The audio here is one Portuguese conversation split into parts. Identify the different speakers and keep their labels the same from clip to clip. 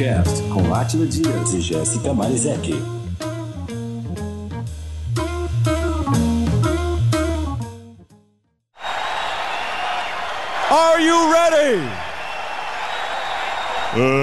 Speaker 1: Podcast com Átila Dias e Jéssica Marizek.
Speaker 2: Are you ready? Uh,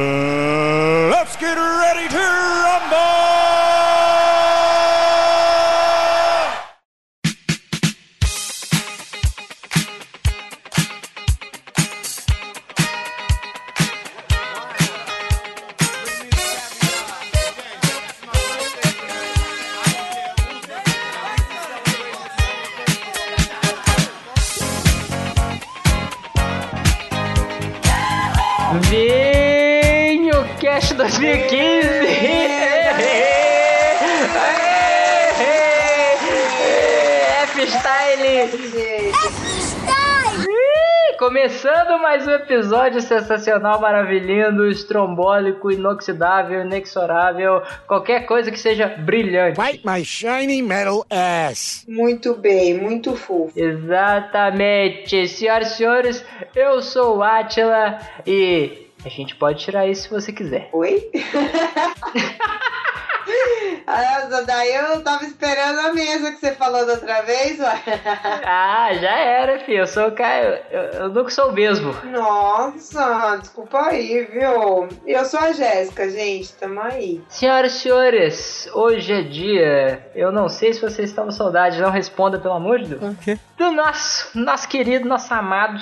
Speaker 3: sensacional, maravilhoso, estrombólico, inoxidável, inexorável, qualquer coisa que seja brilhante.
Speaker 2: Wipe my shiny metal ass.
Speaker 4: Muito bem, muito fofo.
Speaker 3: Exatamente, senhoras e senhores, eu sou o Atila e a gente pode tirar isso se você quiser.
Speaker 4: Oi? Essa daí eu tava esperando a mesa que você falou da outra vez, ué.
Speaker 3: Ah, já era, filho. Eu sou o cara. Eu, eu nunca sou o mesmo.
Speaker 4: Nossa, desculpa aí, viu? Eu sou a Jéssica, gente, tamo aí.
Speaker 3: Senhoras e senhores, hoje é dia. Eu não sei se vocês estão com saudade, não responda, pelo amor de Deus.
Speaker 2: O quê?
Speaker 3: Do nosso, nosso querido, nosso amado,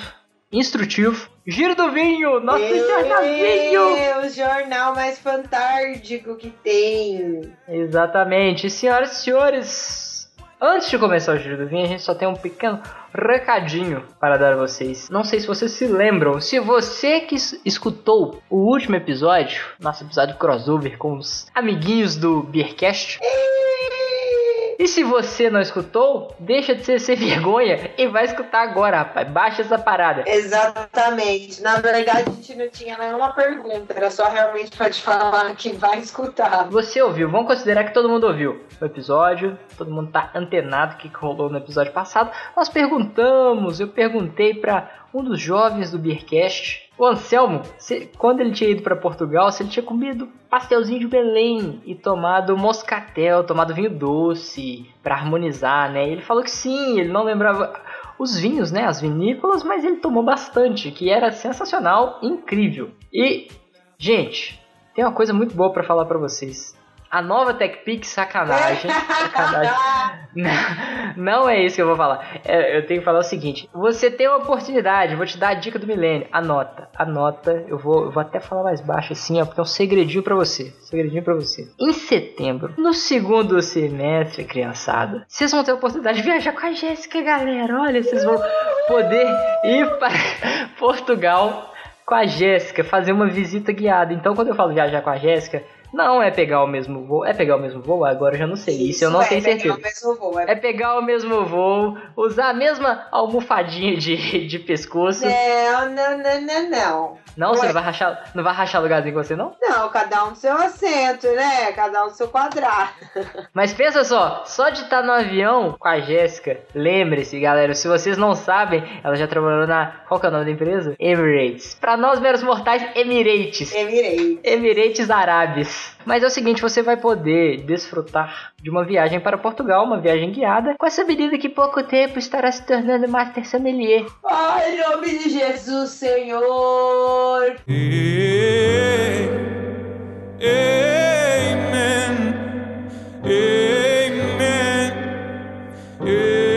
Speaker 3: instrutivo, Giro do Vinho, nosso jornalzinho.
Speaker 4: É o jornal mais fantárdico que tem.
Speaker 3: Exatamente. Senhoras e senhores, antes de começar o Giro do Vinho, a gente só tem um pequeno recadinho para dar a vocês. Não sei se vocês se lembram, se você que es- escutou o último episódio, nosso episódio crossover com os amiguinhos do Beercast, e se você não escutou, deixa de ser sem vergonha e vai escutar agora, rapaz. Baixa essa parada.
Speaker 4: Exatamente. Na verdade, a gente não tinha nenhuma pergunta, era só realmente pra te falar que vai escutar.
Speaker 3: Você ouviu, vamos considerar que todo mundo ouviu o episódio, todo mundo tá antenado o que que rolou no episódio passado. Nós perguntamos, eu perguntei pra um dos jovens do Beercast, o Anselmo, se- quando ele tinha ido pra Portugal, se ele tinha comido pastelzinho de Belém e tomado moscatel, tomado vinho doce pra harmonizar, né? Ele falou que sim, ele não lembrava os vinhos, né, as vinícolas, mas ele tomou bastante, que era sensacional, incrível. E, gente, tem uma coisa muito boa pra falar pra vocês. A nova TechPix, sacanagem. sacanagem. Não, não é isso que eu vou falar. É, eu tenho que falar o seguinte: você tem uma oportunidade, vou te dar a dica do milênio. Anota, anota. Eu vou, eu vou até falar mais baixo assim, ó, porque é um segredinho pra você. Segredinho pra você. Em setembro, no segundo semestre, criançada, vocês vão ter a oportunidade de viajar com a Jéssica, galera. Olha, vocês vão poder ir para Portugal com a Jéssica, fazer uma visita guiada. Então, quando eu falo viajar com a Jéssica, não é pegar o mesmo voo. É pegar o mesmo voo? Agora eu já não sei. Isso, eu não
Speaker 4: é
Speaker 3: tenho certeza.
Speaker 4: o mesmo voo,
Speaker 3: É pegar o mesmo voo, usar a mesma almofadinha de, de pescoço.
Speaker 4: Não, não, não, não, não.
Speaker 3: Não, você
Speaker 4: Ué.
Speaker 3: não vai rachar, não vai rachar lugarzinho com você, não?
Speaker 4: Não, cada um no seu assento, né? Cada um no seu quadrado.
Speaker 3: Mas pensa só, só de estar no avião com a Jéssica, lembre-se, galera, se vocês não sabem, ela já trabalhou na. Qual que é o nome da empresa? Emirates. Pra nós meros mortais, Emirates.
Speaker 4: Emirei.
Speaker 3: Emirates Árabes. Mas é o seguinte, você vai poder desfrutar de uma viagem para Portugal, uma viagem guiada, com essa menina que pouco tempo estará se tornando Master Sommelier.
Speaker 4: Ai, em nome de Jesus, Senhor.
Speaker 2: Amen. Amen. Amen.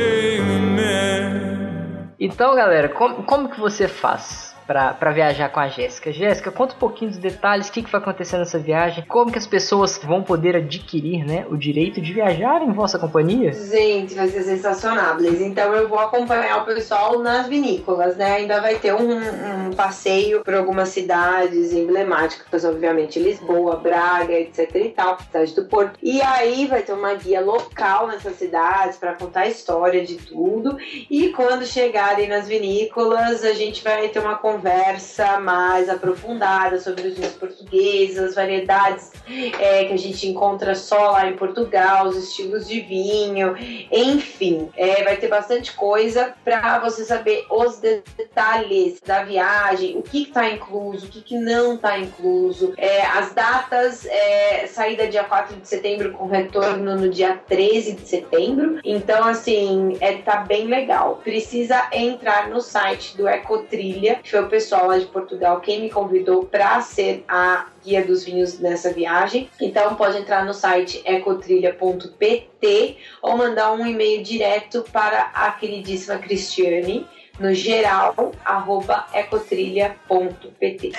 Speaker 3: Então, galera, como, como que você faz pra viajar com a Jéssica? Jéssica, conta um pouquinho dos detalhes, o que, que vai acontecer nessa viagem, como que as pessoas vão poder adquirir né, o direito de viajar em vossa companhia?
Speaker 4: Gente, vai ser sensacional, Blaze. Então eu vou acompanhar o pessoal nas vinícolas, né? Ainda vai ter um, um passeio por algumas cidades emblemáticas, obviamente, Lisboa, Braga, etc e tal, cidade do Porto. E aí vai ter uma guia local nessas cidades para contar a história de tudo. E quando chegarem nas vinícolas, a gente vai ter uma conversa conversa mais aprofundada sobre os vinhos portugueses, as variedades é, que a gente encontra só lá em Portugal, os estilos de vinho, enfim, é, vai ter bastante coisa para você saber os detalhes da viagem, o que está incluso, o que, que não está incluso, é, as datas, é, saída dia 4 de setembro com retorno no dia 13 de setembro. Então, assim, é, tá bem legal. Precisa entrar no site do Ecotrilha, que foi o pessoal lá de Portugal quem me convidou para ser a guia dos vinhos nessa viagem. Então pode entrar no site ecotrilha.pt ou mandar um e-mail direto para a queridíssima Cristiane no geral arroba ecotrilha.pt.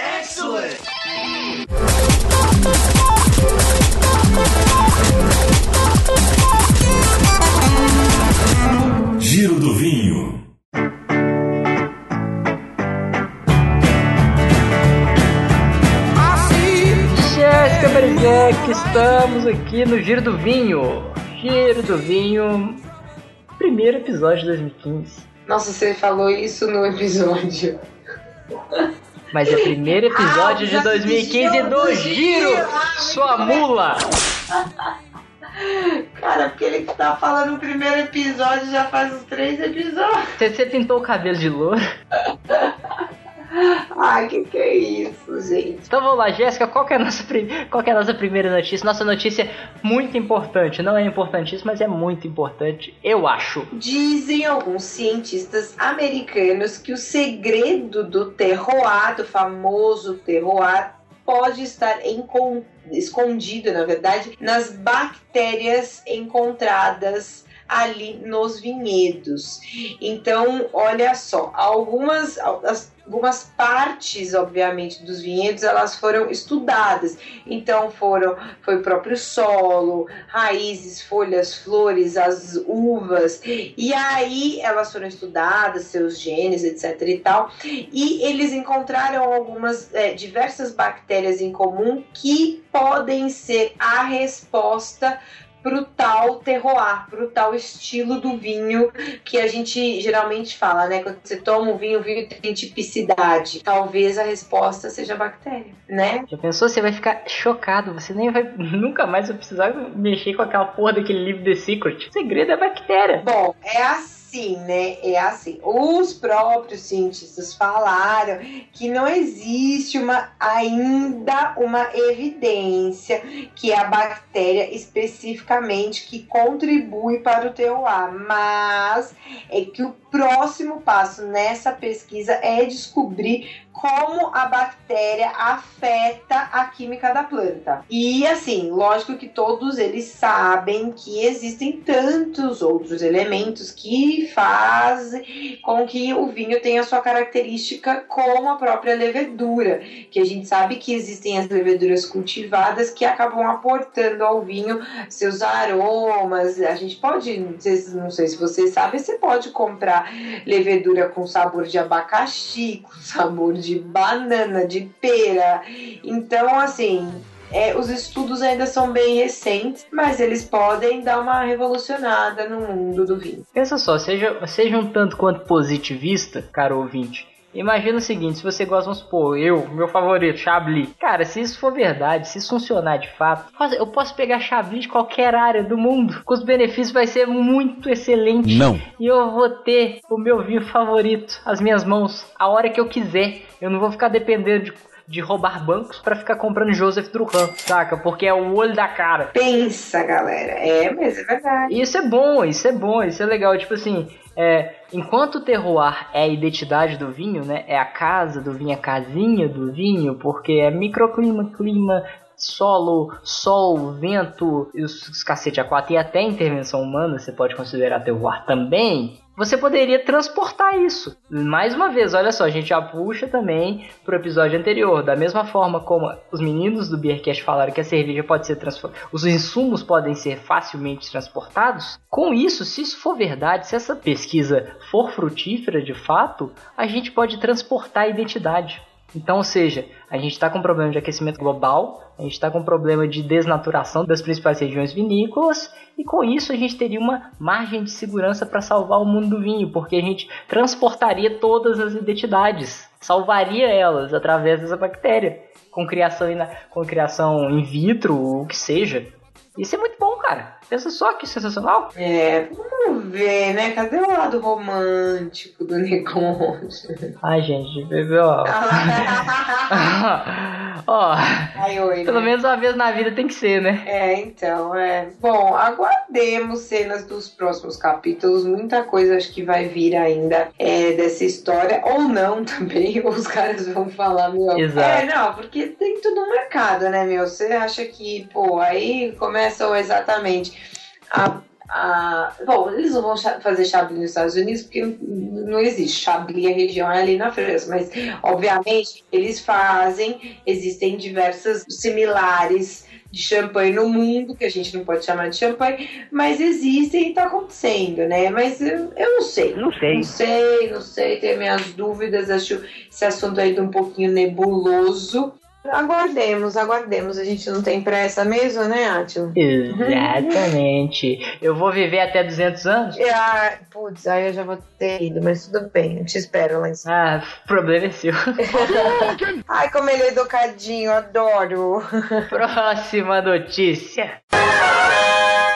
Speaker 1: Giro do Vinho.
Speaker 3: Berizek, estamos aqui no Giro do Vinho. Giro do Vinho, primeiro episódio de 2015.
Speaker 4: Nossa, você falou isso no episódio.
Speaker 3: Mas é primeiro episódio ah, de 2015 do Giro, sua mula.
Speaker 4: Cara, porque ele tá falando no primeiro episódio já faz uns três episódios.
Speaker 3: Você, você pintou o cabelo de louro?
Speaker 4: Ai, que que é isso, gente?
Speaker 3: Então vamos lá, Jéssica, qual é a nossa, qual é a nossa primeira notícia? Nossa notícia é muito importante, não é importantíssima, mas é muito importante, eu acho.
Speaker 4: Dizem alguns cientistas americanos que o segredo do terroir, do famoso terroir, pode estar escondido, na verdade, nas bactérias encontradas ali nos vinhedos. Então, olha só, algumas as, algumas partes, obviamente, dos vinhedos, elas foram estudadas. Então foram foi o próprio solo, raízes, folhas, flores, as uvas. E aí elas foram estudadas, seus genes, etc e tal. E eles encontraram algumas é, diversas bactérias em comum que podem ser a resposta pro tal terroir, pro tal estilo do vinho que a gente geralmente fala, né? Quando você toma um vinho, o vinho tem tipicidade. Talvez a resposta seja bactéria, né?
Speaker 3: Já pensou? Você vai ficar chocado, você nem vai, nunca mais vai precisar mexer com aquela porra daquele livro The Secret. O segredo é bactéria.
Speaker 4: Bom, é assim assim, né? É assim. Os próprios cientistas falaram que não existe uma ainda uma evidência que a bactéria especificamente que contribui para o terroir, mas é que o próximo passo nessa pesquisa é descobrir como a bactéria afeta a química da planta. E assim, lógico que todos eles sabem que existem tantos outros elementos que fazem com que o vinho tenha sua característica como a própria levedura, que a gente sabe que existem as leveduras cultivadas que acabam aportando ao vinho seus aromas. A gente pode, não sei se você sabe, você pode comprar levedura com sabor de abacaxi, com sabor de de banana, de pera. Então, assim, é, os estudos ainda são bem recentes, mas eles podem dar uma revolucionada no mundo do vinho.
Speaker 3: Pensa só, seja, seja um tanto quanto positivista, caro ouvinte. Imagina o seguinte, se você gosta, vamos supor, eu, meu favorito, Chablis. Cara, se isso for verdade, se isso funcionar de fato, eu posso pegar Chablis de qualquer área do mundo. Com os benefícios vai ser muito excelente.
Speaker 1: Não.
Speaker 3: E eu vou ter o meu vinho favorito, as minhas mãos, a hora que eu quiser. Eu não vou ficar dependendo de de roubar bancos para ficar comprando Joseph Druhan, saca? Porque é o olho da cara.
Speaker 4: Pensa, galera. É, mas é verdade.
Speaker 3: Isso é bom, isso é bom, isso é legal. Tipo assim, é, enquanto o terroir é a identidade do vinho, né? É a casa do vinho, a casinha do vinho, porque é microclima, clima, solo, sol, vento, os cacete a quatro e até intervenção humana, você pode considerar terroir também você poderia transportar isso. Mais uma vez, olha só, a gente já puxa também pro episódio anterior. Da mesma forma como os meninos do Beercast falaram que a cerveja pode ser transportada, os insumos podem ser facilmente transportados. Com isso, se isso for verdade, se essa pesquisa for frutífera de fato, a gente pode transportar a identidade. Então, ou seja, a gente está com problema de aquecimento global, a gente está com problema de desnaturação das principais regiões vinícolas, e com isso a gente teria uma margem de segurança para salvar o mundo do vinho, porque a gente transportaria todas as identidades. salvaria elas através dessa bactéria, com criação com criação in vitro, o que seja. Isso é muito bom, cara. Pensa só que sensacional.
Speaker 4: É, vamos ver, né? Cadê o lado romântico do negócio?
Speaker 3: Ai, gente, bebeu. Ó. ó.
Speaker 4: Ai, oi,
Speaker 3: pelo
Speaker 4: né?
Speaker 3: menos uma vez na vida tem que ser, né?
Speaker 4: É, então, é. Bom, aguardemos cenas dos próximos capítulos. Muita coisa acho que vai vir ainda é, dessa história. Ou não também. Os caras vão falar, meu.
Speaker 3: Exato.
Speaker 4: É, não, porque tem tudo no mercado, né, meu? Você acha que, pô, aí começam exatamente a. a- bom, eles não vão fazer Chablis nos Estados Unidos porque não, existe. Chablis, a região é ali na França, mas obviamente eles fazem, existem diversas similares de champanhe no mundo, que a gente não pode chamar de champanhe, mas existem e tá acontecendo, né? Mas eu, eu não sei.
Speaker 3: Não sei.
Speaker 4: Não sei, não sei, tenho minhas dúvidas, acho esse assunto ainda um pouquinho nebuloso. Aguardemos, aguardemos. A gente não tem pressa mesmo, né, Átila?
Speaker 3: Exatamente. Eu vou viver até 200 anos?
Speaker 4: Ah, putz, aí eu já vou ter ido, mas tudo bem, eu te espero lá em cima.
Speaker 3: Ah, o problema é seu.
Speaker 4: Ai, como ele é educadinho, adoro.
Speaker 3: Próxima notícia.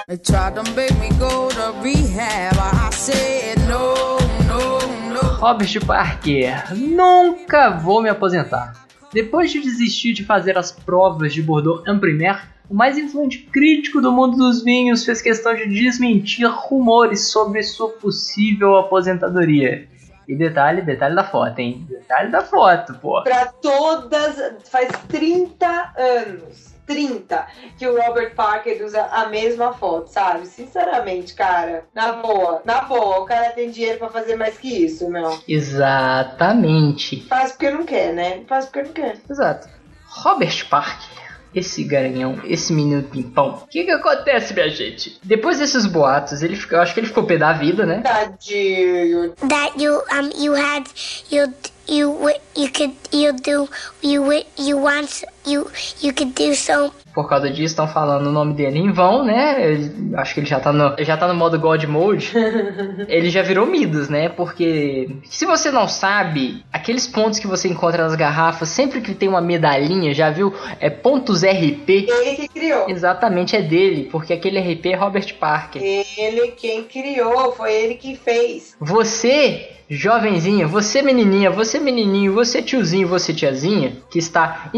Speaker 5: They tried to make me go to rehab. I said no, no, no.
Speaker 3: Robert Parker, nunca vou me aposentar. Depois de desistir de fazer as provas de Bordeaux en Primaire, o mais influente crítico do mundo dos vinhos fez questão de desmentir rumores sobre sua possível aposentadoria. E detalhe, detalhe da foto, hein? Detalhe da foto, pô.
Speaker 4: Pra todas, faz 30 anos. 30 que o Robert Parker usa a mesma foto, sabe? Sinceramente, cara, na boa, na boa, o cara tem dinheiro pra fazer mais que isso, meu.
Speaker 3: Exatamente.
Speaker 4: Faz porque não quer, né? Faz porque não quer.
Speaker 3: Exato. Robert Parker, esse garanhão, esse menino pimpão. O que que acontece, minha gente? Depois desses boatos, ele fica, eu acho que ele ficou pé da vida, né?
Speaker 4: Tadinho.
Speaker 6: that you um you had you you you could you do you you want you you could do so
Speaker 3: Por causa disso, estão falando o nome dele em vão, né? Ele- acho que ele já tá, no, já tá no modo God Mode. ele já virou Midas, né? Porque se você não sabe, aqueles pontos que você encontra nas garrafas, sempre que tem uma medalhinha, já viu? É pontos RP.
Speaker 4: Ele que criou.
Speaker 3: Exatamente, é dele, porque aquele RP é Robert Parker.
Speaker 4: Ele quem criou, foi ele que fez.
Speaker 3: Você, jovenzinha, você menininha, você menininho, você tiozinho, você tiazinha, que está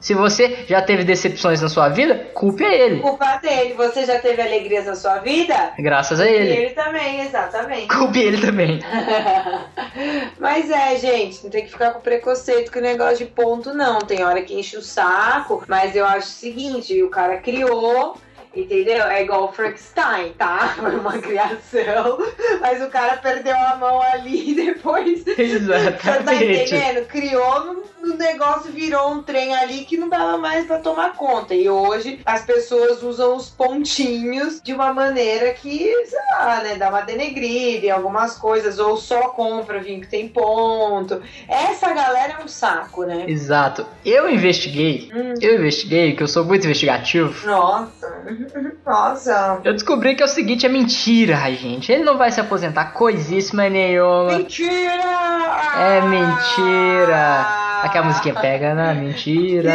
Speaker 3: Se você já teve decepções na sua vida, culpe a ele.
Speaker 4: Culpa dele. Você já teve alegrias na sua vida?
Speaker 3: Graças a
Speaker 4: E
Speaker 3: ele.
Speaker 4: ele também, exatamente.
Speaker 3: Culpe ele também.
Speaker 4: Mas é, gente, não tem que ficar com preconceito com o negócio de ponto, não. Tem hora que enche o saco, mas eu acho o seguinte: o cara criou. Entendeu? É igual o Frankenstein, tá? Foi uma criação, mas o cara perdeu a mão ali e depois. Você tá
Speaker 3: Exatamente.
Speaker 4: entendendo? Criou no negócio, virou um trem ali que não dava mais pra tomar conta. E hoje as pessoas usam os pontinhos de uma maneira que, sei lá, né? Dá uma denegrida em algumas coisas, ou só compra vinho que tem ponto. Essa galera é um saco, né?
Speaker 3: Exato. Eu investiguei.
Speaker 4: Hum.
Speaker 3: Eu investiguei, que eu sou muito investigativo.
Speaker 4: Nossa, nossa.
Speaker 3: Eu descobri que é o seguinte, é mentira, gente. Ele não vai se aposentar coisíssima nenhuma.
Speaker 4: Mentira!
Speaker 3: É mentira. Aquela musiquinha pega na mentira.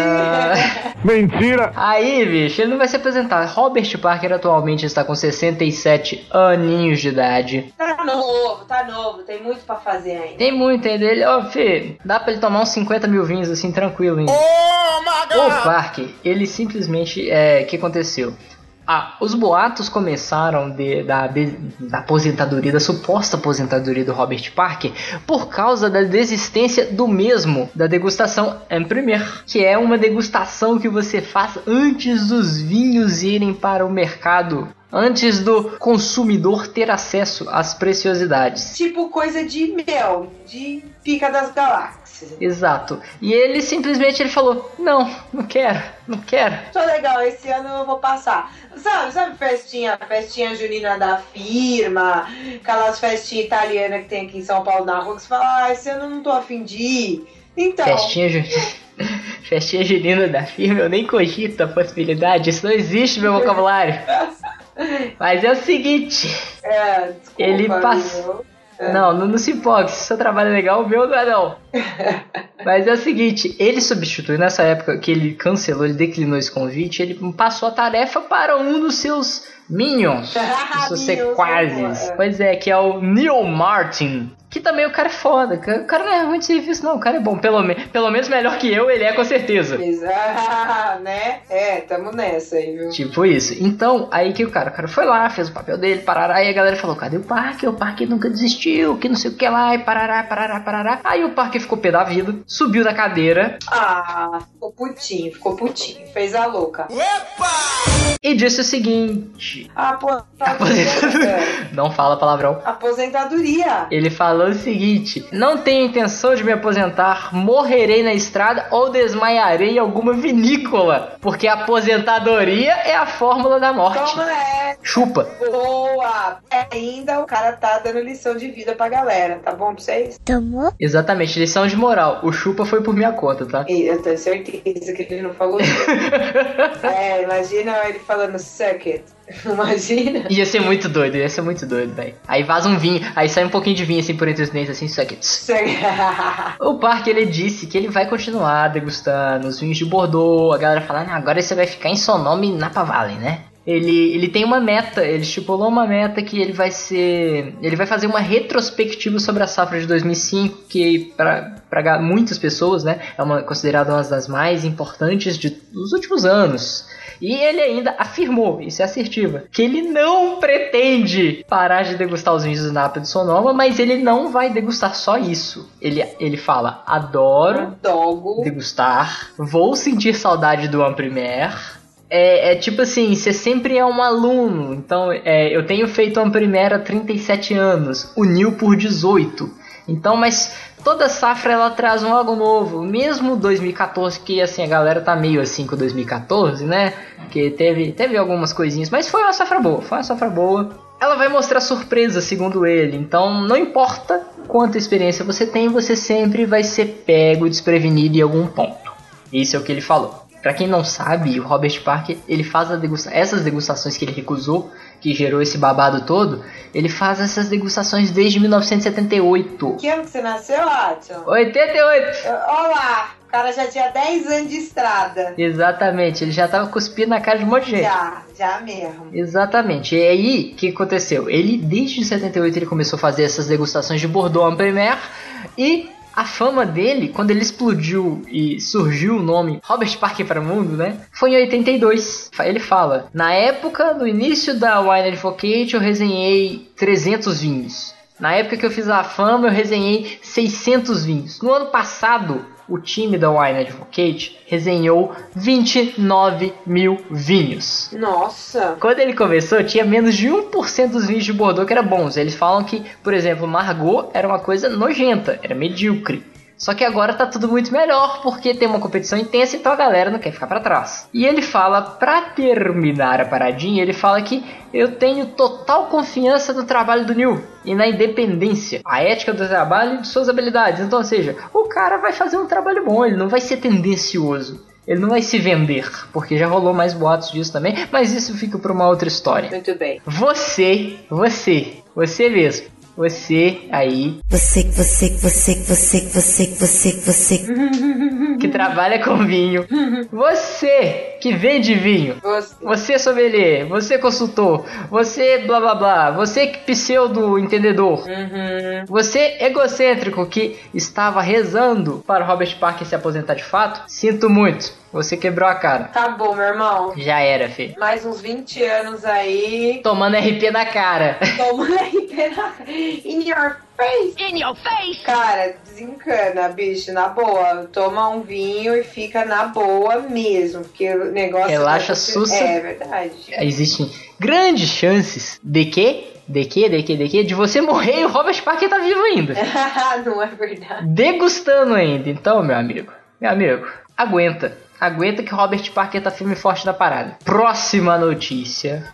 Speaker 2: Mentira!
Speaker 3: Aí, bicho, ele não vai se apresentar. Robert Parker atualmente está com 67 aninhos de idade.
Speaker 4: Tá novo, tá novo, tem muito pra fazer ainda.
Speaker 3: Tem muito ainda dele. Ó, Fê, dá pra ele tomar uns 50 mil vinhos assim, tranquilo ainda.
Speaker 2: Oh my
Speaker 3: O Parker, ele simplesmente. É, o que aconteceu? Ah, os boatos começaram de- da, da aposentadoria, da suposta aposentadoria do Robert Parker, por causa da desistência do mesmo, da degustação en premier, que é uma degustação que você faz antes dos vinhos irem para o mercado, antes do consumidor ter acesso às preciosidades.
Speaker 4: Tipo coisa de mel, de pica das galáxias.
Speaker 3: Exato. E ele simplesmente ele falou: "Não, não quero, não quero".
Speaker 4: Tô legal, esse ano eu vou passar. Sabe, sabe festinha, festinha junina da firma, aquelas festinhas italianas que tem aqui em São Paulo na rua, que você fala, ah, esse ano eu não tô afim de ir. Então,
Speaker 3: Festinha, ju... Festinha junina da firma, eu nem cogito a possibilidade, isso não existe no meu vocabulário. Mas é o seguinte,
Speaker 4: é, desculpa,
Speaker 3: Ele passa-
Speaker 4: viu?
Speaker 3: Não, não, não se empolgue. Se seu trabalho é legal, o meu não é não. Mas é o seguinte, ele substituiu nessa época que ele cancelou, ele declinou esse convite, ele passou a tarefa para um dos seus minions, seus
Speaker 4: Minions,
Speaker 3: sequazes.
Speaker 4: é.
Speaker 3: Pois é, que é o Neil Martin. Que também o cara é foda. O cara não é de serviço, não. O cara é bom. Pelo, me pelo menos melhor que eu, ele é com certeza.
Speaker 4: Exato, né? É, tamo nessa aí, viu?
Speaker 3: Tipo isso. Então, aí que o cara, o cara foi lá, fez o papel dele, parará, aí a galera falou, cadê o parque? O parque nunca desistiu, que não sei o que lá, e parará, parará, parará. Aí o parque ficou pé da vida, subiu da cadeira
Speaker 4: Ah, ficou putinho, ficou putinho. Fez a louca.
Speaker 3: E disse o seguinte:
Speaker 4: Aposentadoria.
Speaker 3: Não fala palavrão.
Speaker 4: Aposentadoria.
Speaker 3: Ele falou o seguinte: Não tenho intenção de me aposentar, morrerei na estrada ou desmaiarei em alguma vinícola, porque aposentadoria é a fórmula da morte.
Speaker 4: Toma é.
Speaker 3: Chupa.
Speaker 4: Boa! Ainda o cara tá dando lição de vida pra galera, tá bom pra vocês?
Speaker 6: Tomou?
Speaker 3: Exatamente, lição de moral. O chupa foi por minha conta, tá?
Speaker 4: E eu tenho certeza que ele não falou isso. é, imagina ele falando suck it. Imagina.
Speaker 3: Ia ser muito doido, ia ser muito doido, velho. Aí vaza um vinho, aí sai um pouquinho de vinho assim por entre os dentes, assim, suck it. O parque ele disse que ele vai continuar degustando os vinhos de Bordeaux. A galera fala, ah, agora você vai ficar em Sonoma e Napa Valley, né? Ele, ele tem uma meta, ele estipulou uma meta que ele vai ser. Ele vai fazer uma retrospectiva sobre a safra de 2005, que para muitas pessoas, né, é uma, considerada uma das mais importantes de, dos últimos anos. E ele ainda afirmou, isso é assertiva, que ele não pretende parar de degustar os vinhos do Napa do Sonoma, mas ele não vai degustar só isso. Ele, ele fala, adoro
Speaker 4: Dogo.
Speaker 3: degustar, vou sentir saudade do Amprimer. É, é tipo assim, você sempre é um aluno, então é, eu tenho feito Amprimer há 37 anos, o Nil por 18. Então, mas toda safra ela traz um algo novo, mesmo 2014 que assim a galera tá meio assim com 2014, né? Que teve teve algumas coisinhas, mas foi uma safra boa, foi uma safra boa. Ela vai mostrar surpresa, segundo ele. Então, não importa quanta experiência você tem, você sempre vai ser pego desprevenido em algum ponto. Isso é o que ele falou. Pra quem não sabe, o Robert Parker, ele faz degusta essas degustações que ele recusou, que gerou esse babado todo, ele faz essas degustações desde 1978.
Speaker 4: Que ano que você nasceu, Watson?
Speaker 3: 88!
Speaker 4: Olha lá, o cara já tinha 10 anos de estrada.
Speaker 3: Exatamente, ele já tava cuspindo na cara de um monte de gente.
Speaker 4: Já, já mesmo.
Speaker 3: Exatamente. E aí, o que aconteceu? Ele, desde 78, ele começou a fazer essas degustações de Bordeaux en Premier e a fama dele, quando ele explodiu e surgiu o nome Robert Parker para o mundo, né? Foi em 82. Ele fala: Na época, no início da Wine Advocate, eu resenhei 300 vinhos. Na época que eu fiz a fama, eu resenhei 600 vinhos. No ano passado, o time da Wine Advocate resenhou 29 mil vinhos.
Speaker 4: Nossa.
Speaker 3: Quando ele começou, tinha menos de 1% dos vinhos de Bordeaux que eram bons. Eles falam que, por exemplo, Margot era uma coisa nojenta, era medíocre. Só que agora tá tudo muito melhor porque tem uma competição intensa, então a galera não quer ficar para trás. E ele fala, pra terminar a paradinha, ele fala que eu tenho total confiança no trabalho do Neil e na independência, a ética do trabalho e de suas habilidades. Então, ou seja, o cara vai fazer um trabalho bom, ele não vai ser tendencioso. Ele não vai se vender, porque já rolou mais boatos disso também, mas isso fica para uma outra história.
Speaker 4: Muito bem.
Speaker 3: Você, você, você mesmo, você aí
Speaker 5: Você, você, você, você, você, você, você.
Speaker 3: que trabalha com vinho, você que vende vinho,
Speaker 4: Você.
Speaker 3: você sommelier, você consultor, você blá blá blá, você pseudo entendedor,
Speaker 4: Uhum.
Speaker 3: você egocêntrico que estava rezando para o Robert Parker se aposentar de fato, sinto muito, você quebrou a cara.
Speaker 4: Acabou, meu irmão.
Speaker 3: Já era, filho.
Speaker 4: Mais uns 20 anos aí.
Speaker 3: Tomando RP na cara.
Speaker 4: Tomando RP na... In your face.
Speaker 7: In your face!
Speaker 4: Cara, desencana, bicho, na boa. Toma um vinho e fica na boa mesmo. Porque o negócio.
Speaker 3: Relaxa,
Speaker 4: é-
Speaker 3: sussa.
Speaker 4: É verdade.
Speaker 3: Existem grandes chances de que, de que, de que, de que, de você morrer e o Robert Parker tá vivo ainda.
Speaker 4: Não é verdade.
Speaker 3: degustando ainda. Então, meu amigo, meu amigo, aguenta. Aguenta que Robert Parker tá firme e forte na parada. Próxima notícia.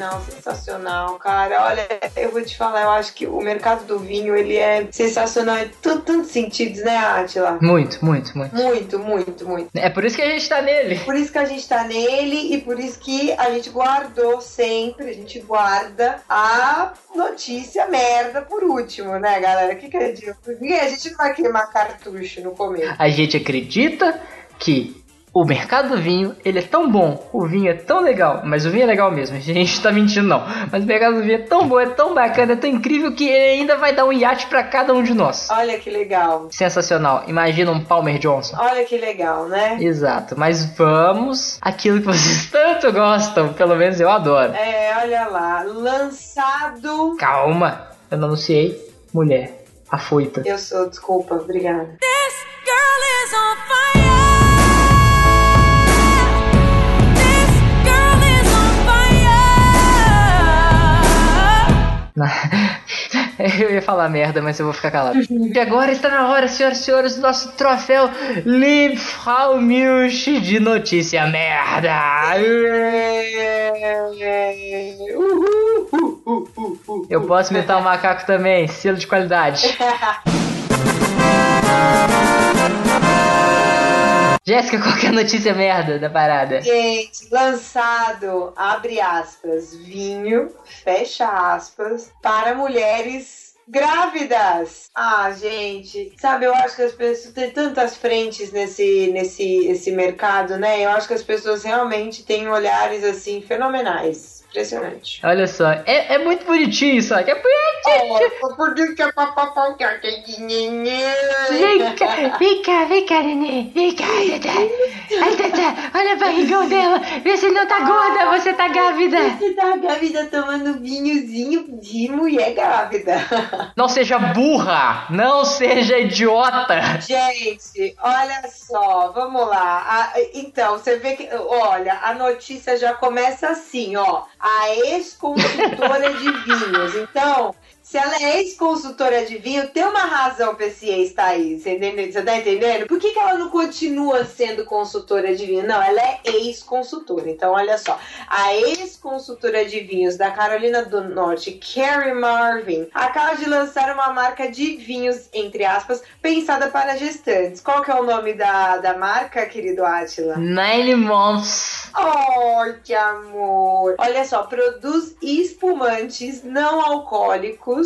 Speaker 4: Não, sensacional, cara. Olha, eu vou te falar, eu acho que o mercado do vinho, ele é sensacional em tantos sentidos, né, Atila?
Speaker 3: Muito, muito, muito.
Speaker 4: Muito, muito, muito.
Speaker 3: É por isso que a gente tá nele.
Speaker 4: Por isso que a gente tá nele e por isso que a gente guardou sempre, a gente guarda a notícia merda por último, né, galera? O que que a gente não vai queimar cartucho no começo.
Speaker 3: A gente acredita que o mercado do vinho, ele é tão bom, o vinho é tão legal, mas o vinho é legal mesmo, a gente tá mentindo não. Mas o mercado do vinho é tão bom, é tão bacana, é tão incrível que ele ainda vai dar um iate pra cada um de nós.
Speaker 4: Olha que legal.
Speaker 3: Sensacional. Imagina um Palmer Johnson.
Speaker 4: Olha que legal, né?
Speaker 3: Exato, mas vamos aquilo que vocês tanto gostam, pelo menos eu adoro.
Speaker 4: É, olha lá, lançado.
Speaker 3: Calma, eu não anunciei mulher afoita.
Speaker 4: Eu sou, desculpa, obrigada.
Speaker 5: This
Speaker 3: Eu ia falar merda, mas eu vou ficar calado. E agora está na hora, senhoras e senhores, do nosso troféu Liebfraumilch de notícia merda. Eu posso imitar o macaco também, selo de qualidade. Jéssica, qual que é a notícia merda da parada?
Speaker 4: Gente, lançado, abre aspas, vinho, fecha aspas, para mulheres grávidas. Ah, gente, sabe, eu acho que as pessoas têm tantas frentes nesse, nesse esse mercado, né? Eu acho que as pessoas realmente têm olhares assim fenomenais. Impressionante.
Speaker 3: Olha só, é, é muito bonitinho, só que é bonitinho.
Speaker 4: Oh, por que que é papapá que é
Speaker 3: Vem cá, vem cá, vem cá, nenê. Vem cá, Tata. Ai, Tata, olha o barrigão dela. Vê se não tá gorda, você tá grávida.
Speaker 4: Você tá grávida tomando vinhozinho de mulher grávida.
Speaker 3: Não seja burra, não seja idiota.
Speaker 4: Gente, olha só, vamos lá. A- então, você vê que, olha, a notícia já começa assim, ó. A ex-consultora de vinhos. Então, se ela é ex-consultora de vinho, tem uma razão pra esse ex estar aí. Você, entende- você tá entendendo? Por que, que ela não continua sendo consultora de vinho? Não, ela é ex-consultora. Então, olha só. A ex-consultora de vinhos da Carolina do Norte, Carrie Marvin, acaba de lançar uma marca de vinhos, entre aspas, pensada para gestantes. Qual que é o nome da, da marca, querido Átila?
Speaker 3: Nine months.
Speaker 4: Oh, que amor! Olha só, produz espumantes não alcoólicos,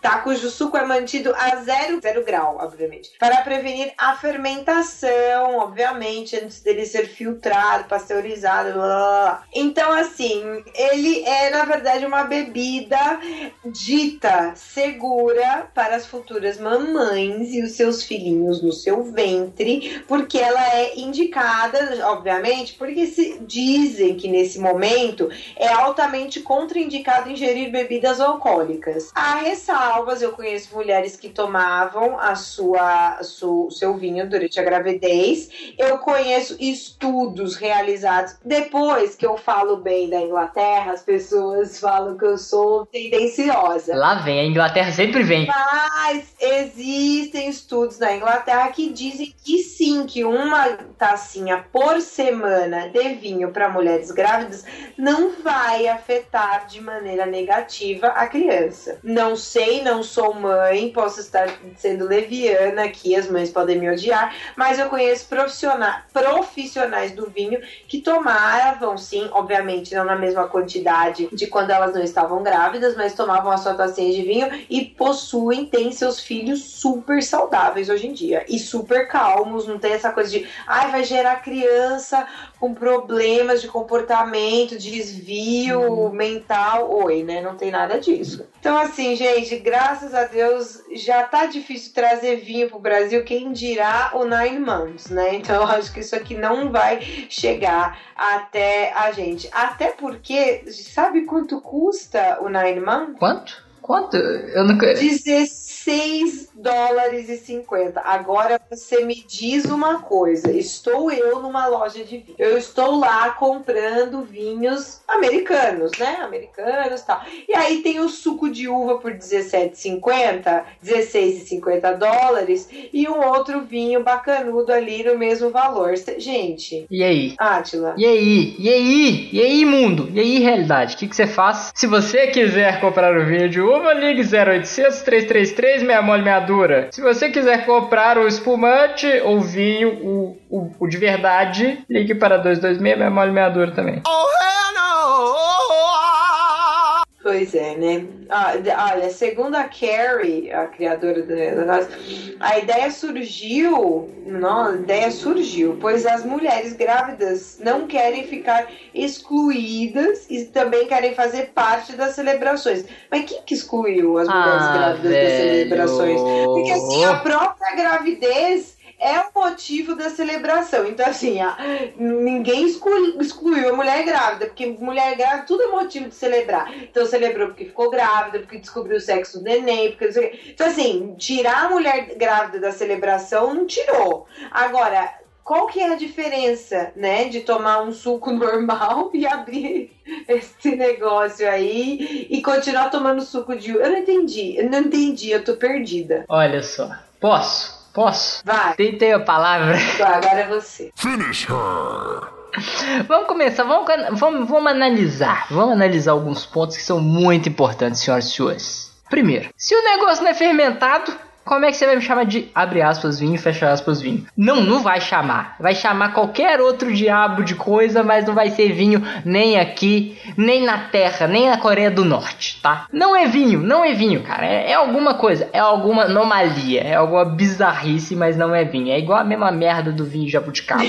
Speaker 4: tá? Cujo suco é mantido a zero, zero grau, obviamente, para prevenir a fermentação, obviamente, antes dele ser filtrado, pasteurizado, blá, blá, blá. Então, assim, ele é, na verdade, uma bebida dita segura para as futuras mamães e os seus filhinhos no seu ventre, porque ela é indicada, obviamente, porque se dizem que nesse momento é altamente contraindicado ingerir bebidas alcoólicas. Há ressalvas, eu conheço mulheres que tomavam a sua, a su- o seu vinho durante a gravidez. Eu conheço estudos realizados depois que eu falo bem da Inglaterra, as pessoas falam que eu sou tendenciosa.
Speaker 3: Lá vem, a Inglaterra sempre vem.
Speaker 4: Mas existem estudos na Inglaterra que dizem que sim, que uma tacinha por semana de vinho para mulheres grávidas não vai afetar de maneira negativa a criança. Não sei, não sou mãe, posso estar sendo leviana aqui, as mães podem me odiar, mas eu conheço profissionais, profissionais do vinho que tomavam, sim, obviamente não na mesma quantidade de quando elas não estavam grávidas, mas tomavam a sua tacinha de vinho e possuem, têm seus filhos super saudáveis hoje em dia e super calmos, não tem essa coisa de, ai, vai gerar criança com problemas de comportamento, desvio mental. Oi, né? Não tem nada disso. Então, assim, gente, graças a Deus já tá difícil trazer vinho pro Brasil, quem dirá o Nine Months, né? Então, eu acho que isso aqui não vai chegar até a gente. Até porque, sabe quanto custa o Nine Months?
Speaker 3: Quanto? Quanto? Eu nunca.
Speaker 4: 16 dólares e 50. Agora você me diz uma coisa. Estou eu numa loja de vinho. Eu estou lá comprando vinhos americanos, né? Americanos e tal. E aí tem o suco de uva por 17,50, 16,50 dólares e um outro vinho bacanudo ali no mesmo valor. Gente,
Speaker 3: E aí?
Speaker 4: Átila.
Speaker 3: E aí? E aí? E aí, mundo? E aí, realidade? O que, que você faz? Se você quiser comprar o vinho de uva, ligue 0800 333 meia mole meia dura. Se você quiser comprar o espumante ou vinho, o, o, o de verdade, ligue para 226 meia mole meia dura também.
Speaker 4: Pois é, né? Ah, olha, segundo a Carrie, a criadora do negócio, a ideia surgiu, não, a ideia surgiu, pois as mulheres grávidas não querem ficar excluídas e também querem fazer parte das celebrações. Mas quem que excluiu as mulheres
Speaker 3: Ah,
Speaker 4: grávidas das
Speaker 3: velho.
Speaker 4: celebrações? Porque assim, a própria gravidez é o motivo da celebração. Então, assim, a- ninguém exclu- excluiu a mulher grávida, porque mulher grávida tudo é motivo de celebrar. Então, celebrou porque ficou grávida, porque descobriu o sexo do neném, porque. Então, assim, tirar a mulher grávida da celebração não tirou. Agora. Qual que é a diferença, né, de tomar um suco normal e abrir esse negócio aí e continuar tomando suco de? Eu não entendi, eu não entendi, eu tô perdida.
Speaker 3: Olha só. Posso? Posso?
Speaker 4: Vai,
Speaker 3: Tentei a palavra.
Speaker 4: agora é você.
Speaker 1: Finish her.
Speaker 3: Vamos começar, vamos, vamos, vamos analisar. Vamos analisar alguns pontos que são muito importantes, senhoras e senhores. Primeiro, se o negócio não é fermentado, como é que você vai me chamar de abre aspas vinho, fecha aspas vinho? Não, não vai chamar. Vai chamar qualquer outro diabo de coisa, mas não vai ser vinho nem aqui, nem na Terra, nem na Coreia do Norte, tá? Não é vinho, não é vinho, cara. É, é alguma coisa, é alguma anomalia, é alguma bizarrice, mas não é vinho. É igual a mesma merda do vinho jabuticaba.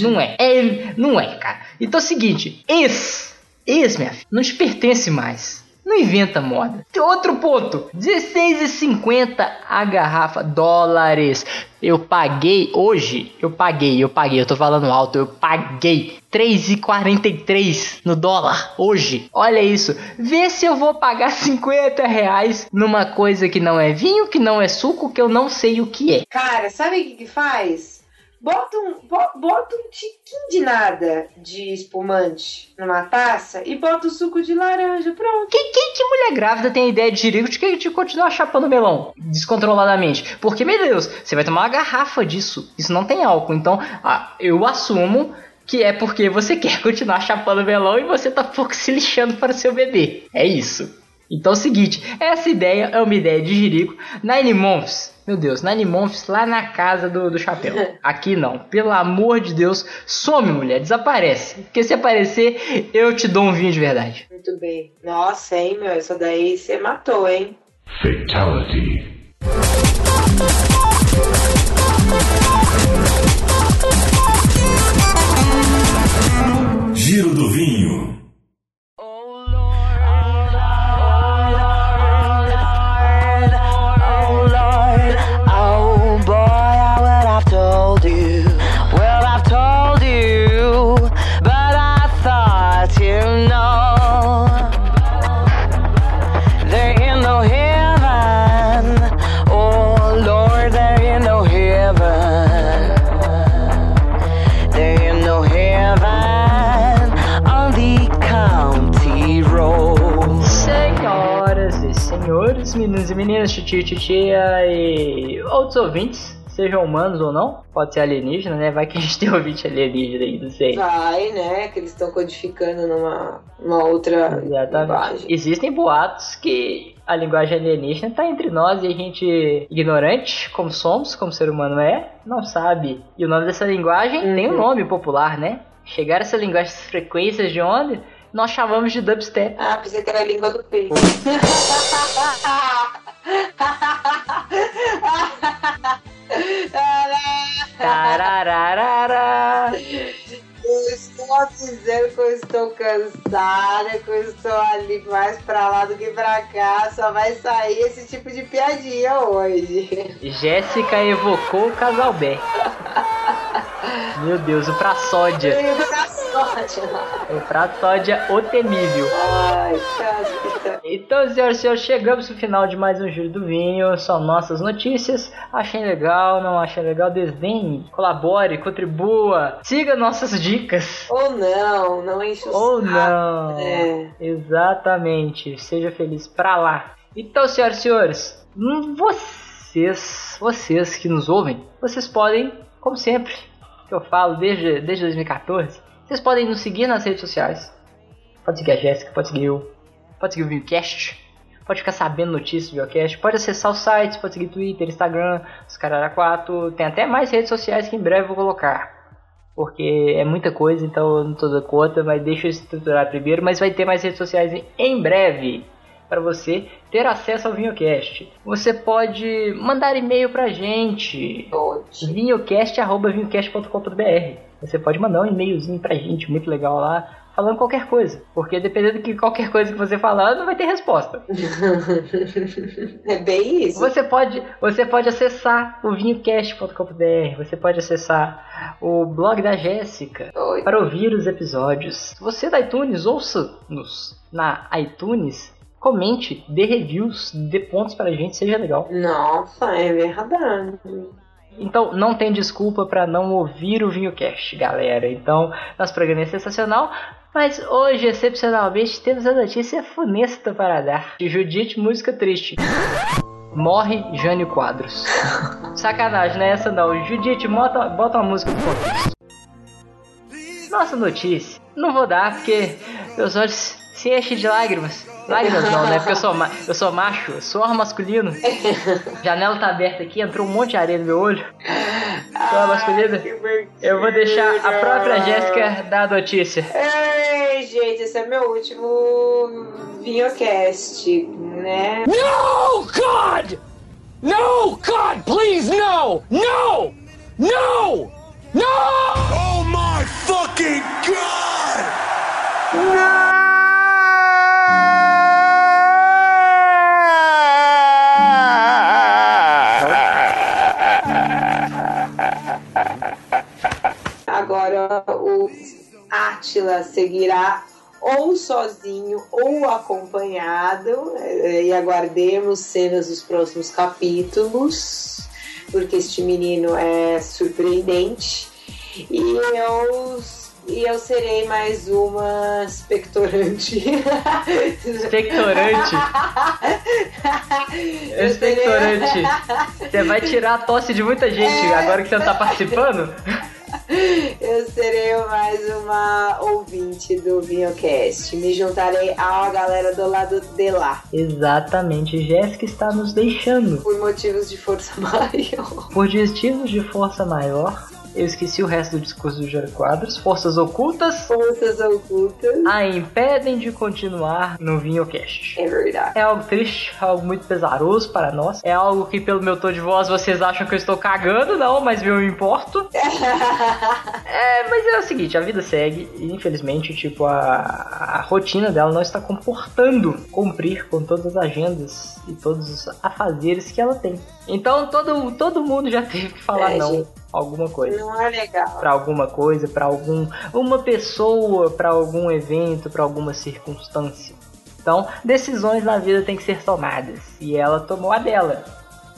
Speaker 3: Não é. é. Não é, cara. Então é o seguinte: esse, esse, minha filha, não te pertence mais. Não inventa moda. Outro ponto: R$16,50 a garrafa, dólares. Eu paguei hoje, eu paguei, eu paguei, eu tô falando alto, eu paguei 3,43 no dólar hoje. Olha isso. Vê se eu vou pagar 50 reais numa coisa que não é vinho, que não é suco, que eu não sei o que é.
Speaker 4: Cara, sabe o que, que faz? Bota um, bo- bota um tiquinho de nada de espumante numa taça e bota o suco de laranja. Pronto.
Speaker 3: Quem que mulher grávida tem a ideia de jirico de que de continuar chapando melão descontroladamente? Porque, meu Deus, você vai tomar uma garrafa disso. Isso não tem álcool. Então, ah, eu assumo que é porque você quer continuar chapando melão e você tá pouco se lixando para o seu bebê. É isso. Então é o seguinte, essa ideia é uma ideia de jirico. Nine Months, meu Deus, Nine Months lá na casa do, do chapéu. Aqui não. Pelo amor de Deus, some, mulher, desaparece. Porque se aparecer, eu te dou um vinho de verdade.
Speaker 4: Muito bem. Nossa, hein, meu? Essa daí você matou, hein?
Speaker 1: Fatality. Giro do vinho.
Speaker 3: Meninas, titi, titia e outros ouvintes, sejam humanos ou não, pode ser alienígena, né? Vai que a gente tem ouvinte alienígena aí, não sei.
Speaker 4: Vai, né? Que eles estão codificando numa, numa outra
Speaker 3: Exatamente.
Speaker 4: linguagem.
Speaker 3: Existem boatos que a linguagem alienígena está entre nós e a gente, ignorante como somos, como ser humano é, não sabe. E o nome dessa linguagem tem um
Speaker 4: Uhum.
Speaker 3: nome popular, né? Chegar essa linguagem, essas frequências de onda, nós chamamos de dubstep.
Speaker 4: Ah, pensei que era a língua do peito.
Speaker 3: Tarararara.
Speaker 4: Eu estou dizendo que eu estou cansada, que eu estou ali mais pra lá do que pra cá. Só vai sair esse tipo de piadinha hoje.
Speaker 3: Jéssica evocou o casal B. Meu Deus, o pra sódia.
Speaker 4: E pra sódia.
Speaker 3: O sódia o temível.
Speaker 4: Ai.
Speaker 3: Então, senhoras e senhores, chegamos no final de mais um Giro do Vinho. São nossas notícias. Achem legal, não achem legal, desdenhe, colabore, contribua, siga nossas dicas.
Speaker 4: Ou não, não enche o
Speaker 3: Ou não.
Speaker 4: É.
Speaker 3: Exatamente. Seja feliz pra lá. Então, senhoras e senhores, hum, vocês, vocês que nos ouvem, vocês podem, como sempre, que eu falo desde, desde 2014, vocês podem nos seguir nas redes sociais. Pode seguir a Jéssica, pode seguir eu, pode seguir o Viewcast, pode ficar sabendo notícias do Viewcast, pode acessar os sites, pode seguir Twitter, Instagram, os Carara 4, tem até mais redes sociais que em breve eu vou colocar. Porque é muita coisa, então eu não tô dando conta, mas deixa eu estruturar primeiro, mas vai ter mais redes sociais em- breve para você ter acesso ao Vinhocast. Você pode mandar e-mail pra gente,
Speaker 4: Pode.
Speaker 3: vinhocast.vinhocast.com.br. Você pode mandar um e-mailzinho pra gente, muito legal lá, falando qualquer coisa. Porque dependendo de que qualquer coisa que você falar, não vai ter resposta.
Speaker 4: É bem isso.
Speaker 3: Você pode, você pode acessar o vinhocast.com.br, você pode acessar o blog da Jéssica
Speaker 4: Oi.
Speaker 3: para ouvir os episódios. Você é da iTunes, ouça-nos na iTunes, comente, dê reviews, dê pontos pra gente, seja legal.
Speaker 4: Nossa, é verdade.
Speaker 3: Então não tem desculpa para não ouvir o VinhoCast, galera. Então, nosso programa é sensacional. Mas hoje, excepcionalmente, temos a notícia funesta para dar. De Judite, música triste. Morre Jânio Quadros. Sacanagem, não é essa não. Judite, bota, bota uma música contexto. Nossa notícia. Não vou dar porque meus olhos se enchem de lágrimas. Lágrimas não, né? Porque eu sou, ma eu sou macho, sou masculino. Janela tá aberta aqui, entrou um monte de areia no meu olho. Sou masculino. Eu vou deixar a própria Jéssica dar a notícia.
Speaker 4: Ei, gente, esse é meu último Vinhocast, né?
Speaker 2: No, God! No, God, please, no! No! No! No! Oh my fucking God!
Speaker 4: Agora Átila seguirá ou sozinho ou acompanhado eh, e aguardemos cenas dos próximos capítulos porque este menino é surpreendente e eu e eu serei mais uma. Eu serei-
Speaker 3: Expectorante. Você vai tirar a tosse de muita gente agora que você não tá participando?
Speaker 4: Eu serei mais uma ouvinte do Vinhocast. Me juntarei à galera do lado de lá.
Speaker 3: Exatamente, Jéssica está nos deixando.
Speaker 4: Por motivos de força maior.
Speaker 3: Por destinos de força maior, eu esqueci o resto do discurso do Jânio Quadros. Forças ocultas
Speaker 4: Forças ocultas.
Speaker 3: a impedem de continuar no Vinhocast.
Speaker 4: É verdade.
Speaker 3: É algo triste, algo muito pesaroso para nós. É algo que, pelo meu tom de voz, vocês acham que eu estou cagando, não, mas eu me importo. É, mas é o seguinte, a vida segue e infelizmente, tipo, a, a rotina dela não está comportando cumprir com todas as agendas e todos os afazeres que ela tem. Então todo, todo mundo já teve que falar
Speaker 4: É,
Speaker 3: não
Speaker 4: gente.
Speaker 3: Alguma coisa.
Speaker 4: Não é legal.
Speaker 3: Pra alguma coisa, pra algum uma pessoa, pra algum evento, pra alguma circunstância. Então, decisões na vida têm que ser tomadas e ela tomou a dela.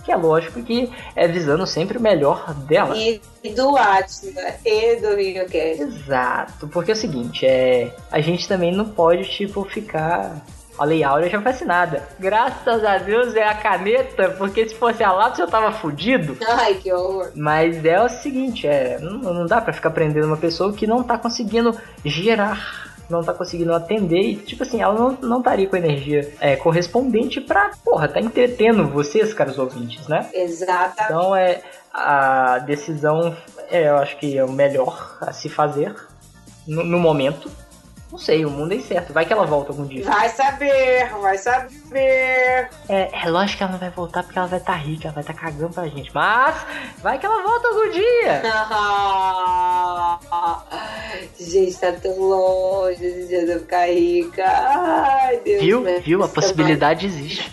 Speaker 3: Que é lógico que é visando sempre o melhor dela.
Speaker 4: E do Atila e do Vinhocast.
Speaker 3: Exato, porque é o seguinte, é. A gente também não pode, tipo, ficar. A Lei Áurea já foi assinada. Graças a Deus é a caneta, porque se fosse a lápis eu tava fudido.
Speaker 4: Ai, que horror.
Speaker 3: Mas é o seguinte, é. Não, não dá pra ficar prendendo uma pessoa que não tá conseguindo gerar. Não tá conseguindo atender e, tipo assim, ela não, não estaria com energia é, correspondente pra, porra, tá entretendo vocês, caros ouvintes, né?
Speaker 4: Exatamente.
Speaker 3: Então é a decisão, é, eu acho que é o melhor a se fazer no, no momento. Não sei, o mundo é incerto. Vai que ela volta algum dia.
Speaker 4: Vai saber, vai saber.
Speaker 3: É, é lógico que ela não vai voltar porque ela vai estar rica, ela vai estar cagando pra gente. Mas vai que ela volta algum dia.
Speaker 4: Gente, tá tão longe esse dia de eu ficar rica. Ai, Deus
Speaker 3: Viu?
Speaker 4: me
Speaker 3: Viu? A possibilidade existe.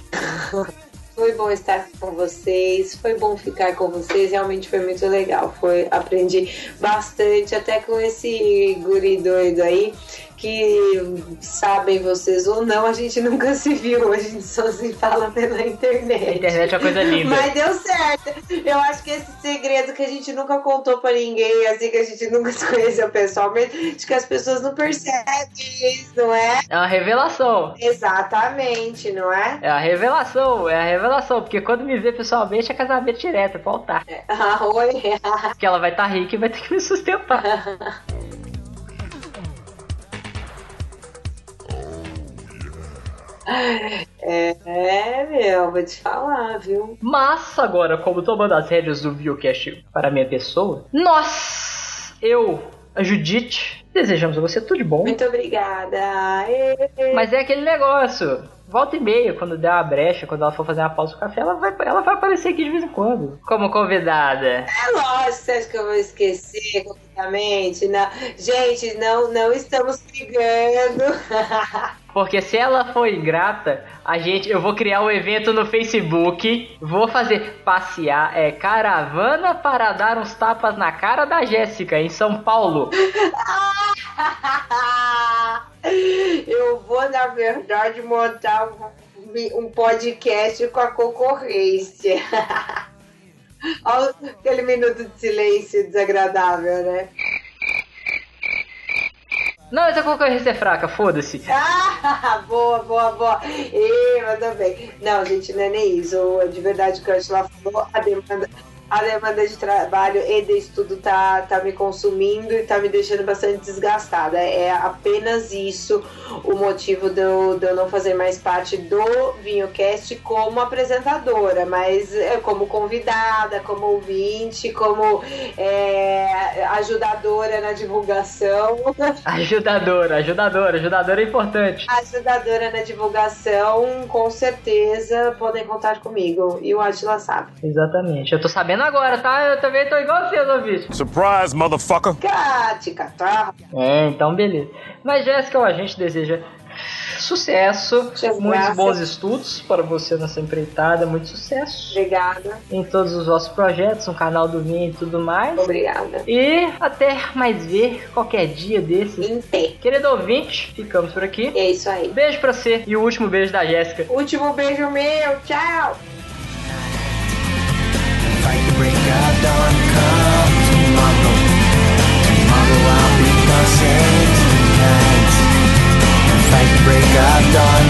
Speaker 4: Foi Foi bom estar com vocês, foi bom ficar com vocês, realmente foi muito legal. Foi, aprendi bastante, até com esse guri doido aí, que sabem vocês ou não, a gente nunca se viu, a gente só se fala pela
Speaker 3: A
Speaker 4: internet.
Speaker 3: internet é uma coisa linda.
Speaker 4: Mas deu certo. Eu acho que esse segredo que a gente nunca contou pra ninguém, assim, que a gente nunca se conheceu pessoalmente, acho que as pessoas não percebem isso, não é?
Speaker 3: É uma revelação.
Speaker 4: Exatamente, não é?
Speaker 3: É a revelação, é a revelação. Porque quando me vê pessoalmente é casamento direto, é pra altar.
Speaker 4: Ah, oi.
Speaker 3: Porque ela vai estar rica e vai ter que me sustentar.
Speaker 4: É, meu, vou te falar, viu?
Speaker 3: Mas agora, como tomando as rédeas do Viocast para a minha pessoa, nós, eu, a Judite, desejamos a você tudo de bom.
Speaker 4: Muito obrigada.
Speaker 3: Mas é aquele negócio. Volta e meia, quando der uma brecha, quando ela for fazer uma pausa do café, ela vai, ela vai aparecer aqui de vez em quando. Como convidada.
Speaker 4: É lógico, você acha que eu vou esquecer completamente? Não. Gente, não, não estamos brigando.
Speaker 3: Porque se ela for ingrata, a gente, eu vou criar um evento no Facebook, vou fazer passear, é caravana para dar uns tapas na cara da Jéssica em São Paulo.
Speaker 4: Eu vou, na verdade, montar um, um podcast com a concorrência. Olha aquele minuto de silêncio desagradável, né?
Speaker 3: Não, essa concorrência é fraca, foda-se.
Speaker 4: Ah, boa, boa, boa. Ê, mandou bem. Não, gente, não é nem isso. De verdade, o que a falou, a demanda, a demanda de trabalho e de estudo tá, tá me consumindo e tá me deixando bastante desgastada. É apenas isso o motivo de eu, de eu não fazer mais parte do VinhoCast como apresentadora, mas é, como convidada, como ouvinte, como é, ajudadora na divulgação.
Speaker 3: Ajudadora, ajudadora, ajudadora é importante.
Speaker 4: ajudadora na divulgação, com certeza podem contar comigo. E o Atila sabe.
Speaker 3: Exatamente. Eu tô sabendo agora, tá? Eu também tô igual você, ouvintes.
Speaker 2: Surprise, motherfucker.
Speaker 4: Cática, tá?
Speaker 3: É, então beleza. Mas Jéssica, ó, a gente deseja sucesso,
Speaker 4: Muitas
Speaker 3: muitos
Speaker 4: graças.
Speaker 3: bons estudos para você nessa empreitada, muito sucesso
Speaker 4: Obrigada,
Speaker 3: em todos os vossos projetos, no canal do Vinho e tudo mais.
Speaker 4: obrigada.
Speaker 3: E até mais ver qualquer dia desses.
Speaker 4: Em pé.
Speaker 3: Querido ouvinte, ficamos por aqui.
Speaker 4: É isso aí.
Speaker 3: Beijo pra você e o último beijo da Jéssica.
Speaker 4: Último beijo meu, tchau!
Speaker 8: Break of dawn,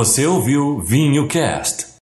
Speaker 1: Você ouviu Vinho Cast.